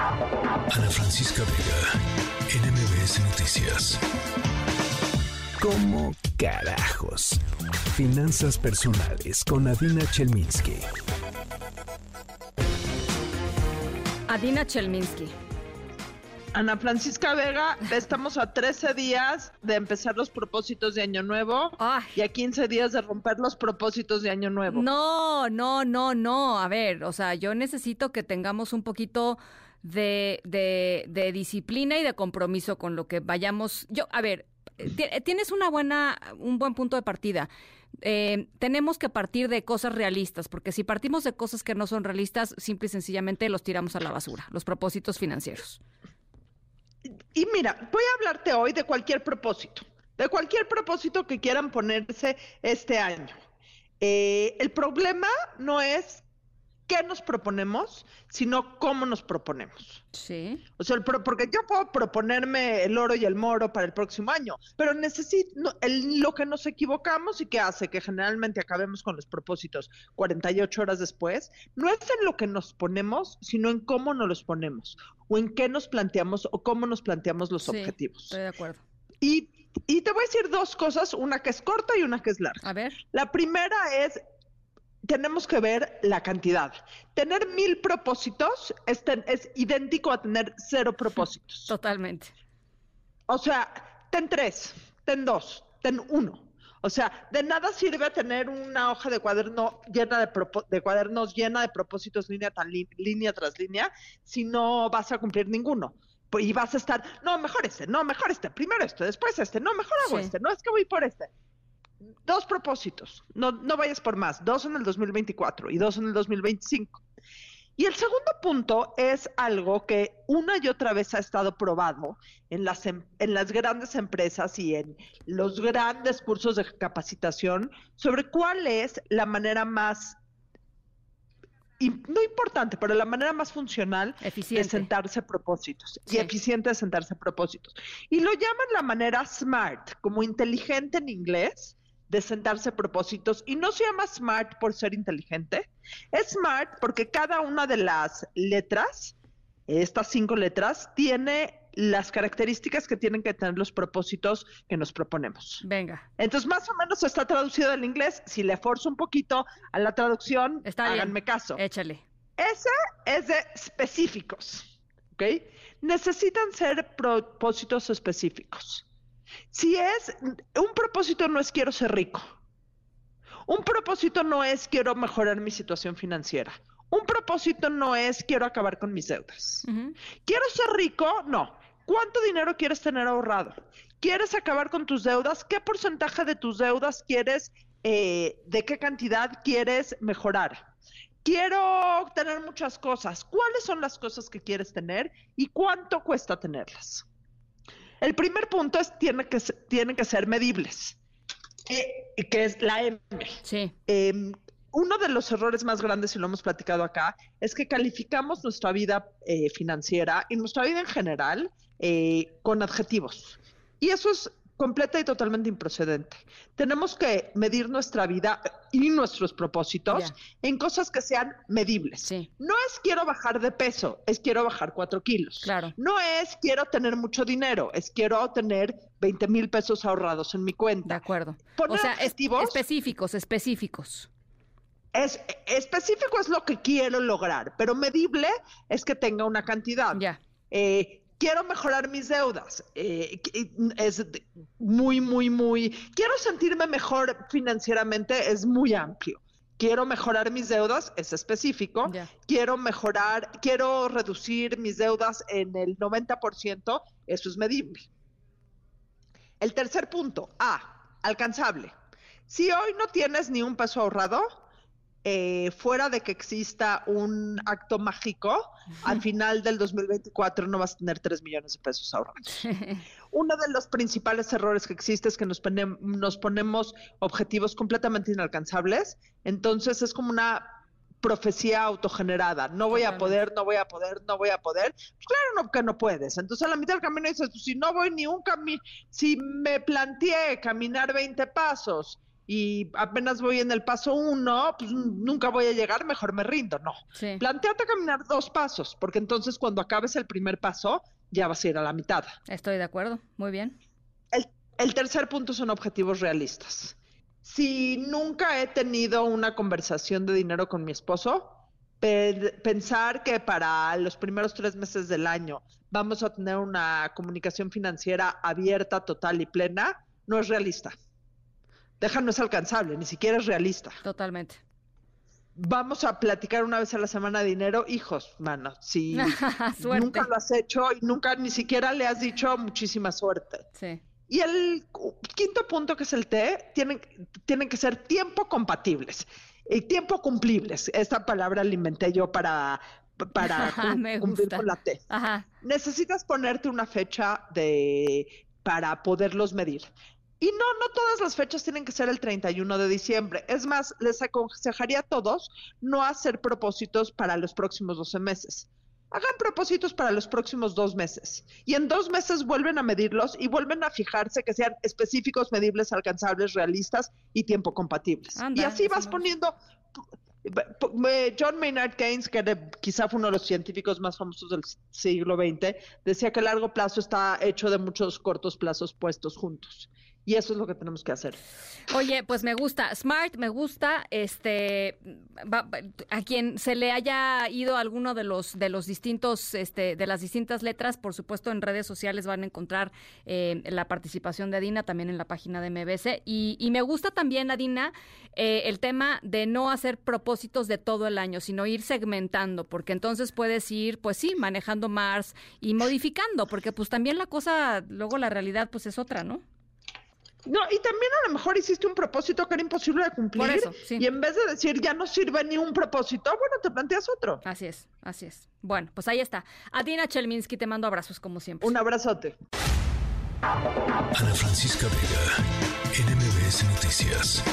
Ana Francisca Vega, NMBS Noticias. ¿Cómo carajos? Finanzas personales con Adina Chelminsky. Adina Chelminsky. Ana Francisca Vega, estamos a 13 días de empezar los propósitos de Año Nuevo Ay. y a 15 días de romper los propósitos de Año Nuevo. No, no, no, no. A ver, o sea, yo necesito que tengamos un poquito de, disciplina y de compromiso con lo que vayamos. Yo, a ver, ti- tienes una buena, un buen punto de partida. Eh, tenemos que partir de cosas realistas, porque si partimos de cosas que no son realistas, simple y sencillamente los tiramos a la basura, los propósitos financieros. Y mira, voy a hablarte hoy de cualquier propósito, de cualquier propósito que quieran ponerse este año. Eh, el problema no es qué nos proponemos, sino cómo nos proponemos. Sí. O sea, el pro- porque yo puedo proponerme el oro y el moro para el próximo año, pero necesito no, el- lo que nos equivocamos y que hace que generalmente acabemos con los propósitos 48 horas después, no es en lo que nos ponemos, sino en cómo nos los ponemos, o en qué nos planteamos o cómo nos planteamos los Sí, objetivos. Estoy de acuerdo. Y, y te voy a decir dos cosas, una que es corta y una que es larga. A ver. La primera es, tenemos que ver la cantidad. Tener mil propósitos es, ten- es idéntico a tener cero propósitos. Totalmente. O sea, ten tres, ten dos, ten uno. O sea, de nada sirve tener una hoja de cuaderno llena de, de cuadernos llena de propósitos línea, tan li- línea tras línea si no vas a cumplir ninguno. Pues, Y vas a estar, no, mejor este, no, mejor este, primero este, después este, no, mejor hago Sí. este, no, es que voy por este. Dos propósitos, no, no vayas por más, dos en el 2024 y dos en el 2025. Y el segundo punto es algo que una y otra vez ha estado probado en las, em- en las grandes empresas y en los grandes cursos de capacitación sobre cuál es la manera más, no importante, pero la manera más funcional de Eficiente. sentarse propósitos Sí. y eficiente de sentarse propósitos. Y lo llaman la manera SMART, como inteligente en inglés, de sentarse propósitos. Y no se llama SMART por ser inteligente, es SMART porque cada una de las letras, estas cinco letras, tiene las características que tienen que tener los propósitos que nos proponemos. Venga. Entonces, más o menos está traducido del inglés. Si le forzo un poquito a la traducción, Está bien. háganme caso. Échale. Ese es de específicos, ¿ok? Necesitan ser propósitos específicos. Si es, un propósito no es quiero ser rico. Un propósito no es quiero mejorar mi situación financiera. Un propósito no es quiero acabar con mis deudas. ¿Quiero ser rico? No. ¿Cuánto dinero quieres tener ahorrado? ¿Quieres acabar con tus deudas? ¿Qué porcentaje de tus deudas quieres, eh, de qué cantidad quieres mejorar? Quiero tener muchas cosas. ¿Cuáles son las cosas que quieres tener y cuánto cuesta tenerlas? El primer punto es tiene que, tienen que ser medibles, eh, que es la M. Sí. Eh, uno de los errores más grandes, y lo hemos platicado acá, es que calificamos nuestra vida eh, financiera y nuestra vida en general eh, con adjetivos. Y eso es completa y totalmente improcedente. Tenemos que medir nuestra vida y nuestros propósitos en cosas que sean medibles. Sí. No es quiero bajar de peso, es quiero bajar cuatro kilos. Claro. No es quiero tener mucho dinero, es quiero tener 20 mil pesos ahorrados en mi De cuenta. acuerdo. Poner o sea, objetivos- específicos, específicos. Es, específico es lo que quiero lograr, pero medible es que tenga una cantidad. Ya. Eh, quiero mejorar mis deudas. eh, es muy, muy, muy. Quiero sentirme mejor financieramente, es muy amplio. Quiero mejorar mis deudas, es específico. Quiero mejorar, quiero reducir mis deudas en el 90%, eso es medible. El tercer punto, A, alcanzable. Si hoy no tienes ni un peso ahorrado, eh, fuera de que exista un acto mágico, al final del 2024 no vas a tener 3 millones de pesos ahorrados. Uno de los principales errores que existe es que nos, ponem- nos ponemos objetivos completamente inalcanzables, entonces es como una profecía autogenerada, no voy a poder, no voy a poder, no voy a poder, pues claro no, que no puedes, entonces a la mitad del camino dices, pues, si no voy ni un camino, si me planteé caminar 20 pasos y apenas voy en el paso uno, pues nunca voy a llegar, mejor me rindo. No. Sí. Planteate caminar dos pasos, porque entonces cuando acabes el primer paso, ya vas a ir a la mitad. Estoy de acuerdo, muy bien. El, el tercer punto son objetivos realistas. Si nunca he tenido una conversación de dinero con mi esposo, pe- pensar que para los primeros tres meses del año vamos a tener una comunicación financiera abierta, total y plena, no es realista. Deja, no es alcanzable, ni siquiera es realista. Totalmente. Vamos a platicar una vez a la semana de dinero, hijos, mano. Si nunca lo has hecho y nunca ni siquiera le has dicho muchísima suerte. Sí. Y el quinto punto, que es el T, tienen, tienen que ser tiempo compatibles y tiempo cumplibles. Esta palabra la inventé yo para, para Me cumplir con la T. Ajá. Necesitas ponerte una fecha de, para poderlos medir. Y no, no todas las fechas tienen que ser el 31 de diciembre. Es más, les aconsejaría a todos no hacer propósitos para los próximos 12 meses. Hagan propósitos para los próximos dos meses. Y en dos meses vuelven a medirlos y vuelven a fijarse que sean específicos, medibles, alcanzables, realistas y tiempo compatibles. Anda, y así vas poniendo eh, John Maynard Keynes, que era quizá fue uno de los científicos más famosos del siglo XX, decía que el largo plazo está hecho de muchos cortos plazos puestos juntos. Y eso es lo que tenemos que hacer. Oye, pues me gusta. Smart, me gusta. Este, va- a quien se le haya ido alguno de los de los distintos, este, de las distintas letras, por supuesto, en redes sociales van a encontrar eh, la participación de Adina, también en la página de MBS. Y, y me gusta también, Adina, eh, el tema de no hacer propósitos de todo el año, sino ir segmentando, porque entonces puedes ir, pues sí, manejando Mars y modificando, porque pues también la cosa, luego la realidad, pues es otra, ¿no? No, y también a lo mejor hiciste un propósito que era imposible de cumplir. Por eso, sí. Y en vez de decir ya no sirve ni un propósito, bueno, te planteas otro. Así es, así es. Bueno, pues ahí está. Adina Chelminsky, te mando abrazos como siempre. Un abrazote. Ana Francisca Vega, NMBS Noticias.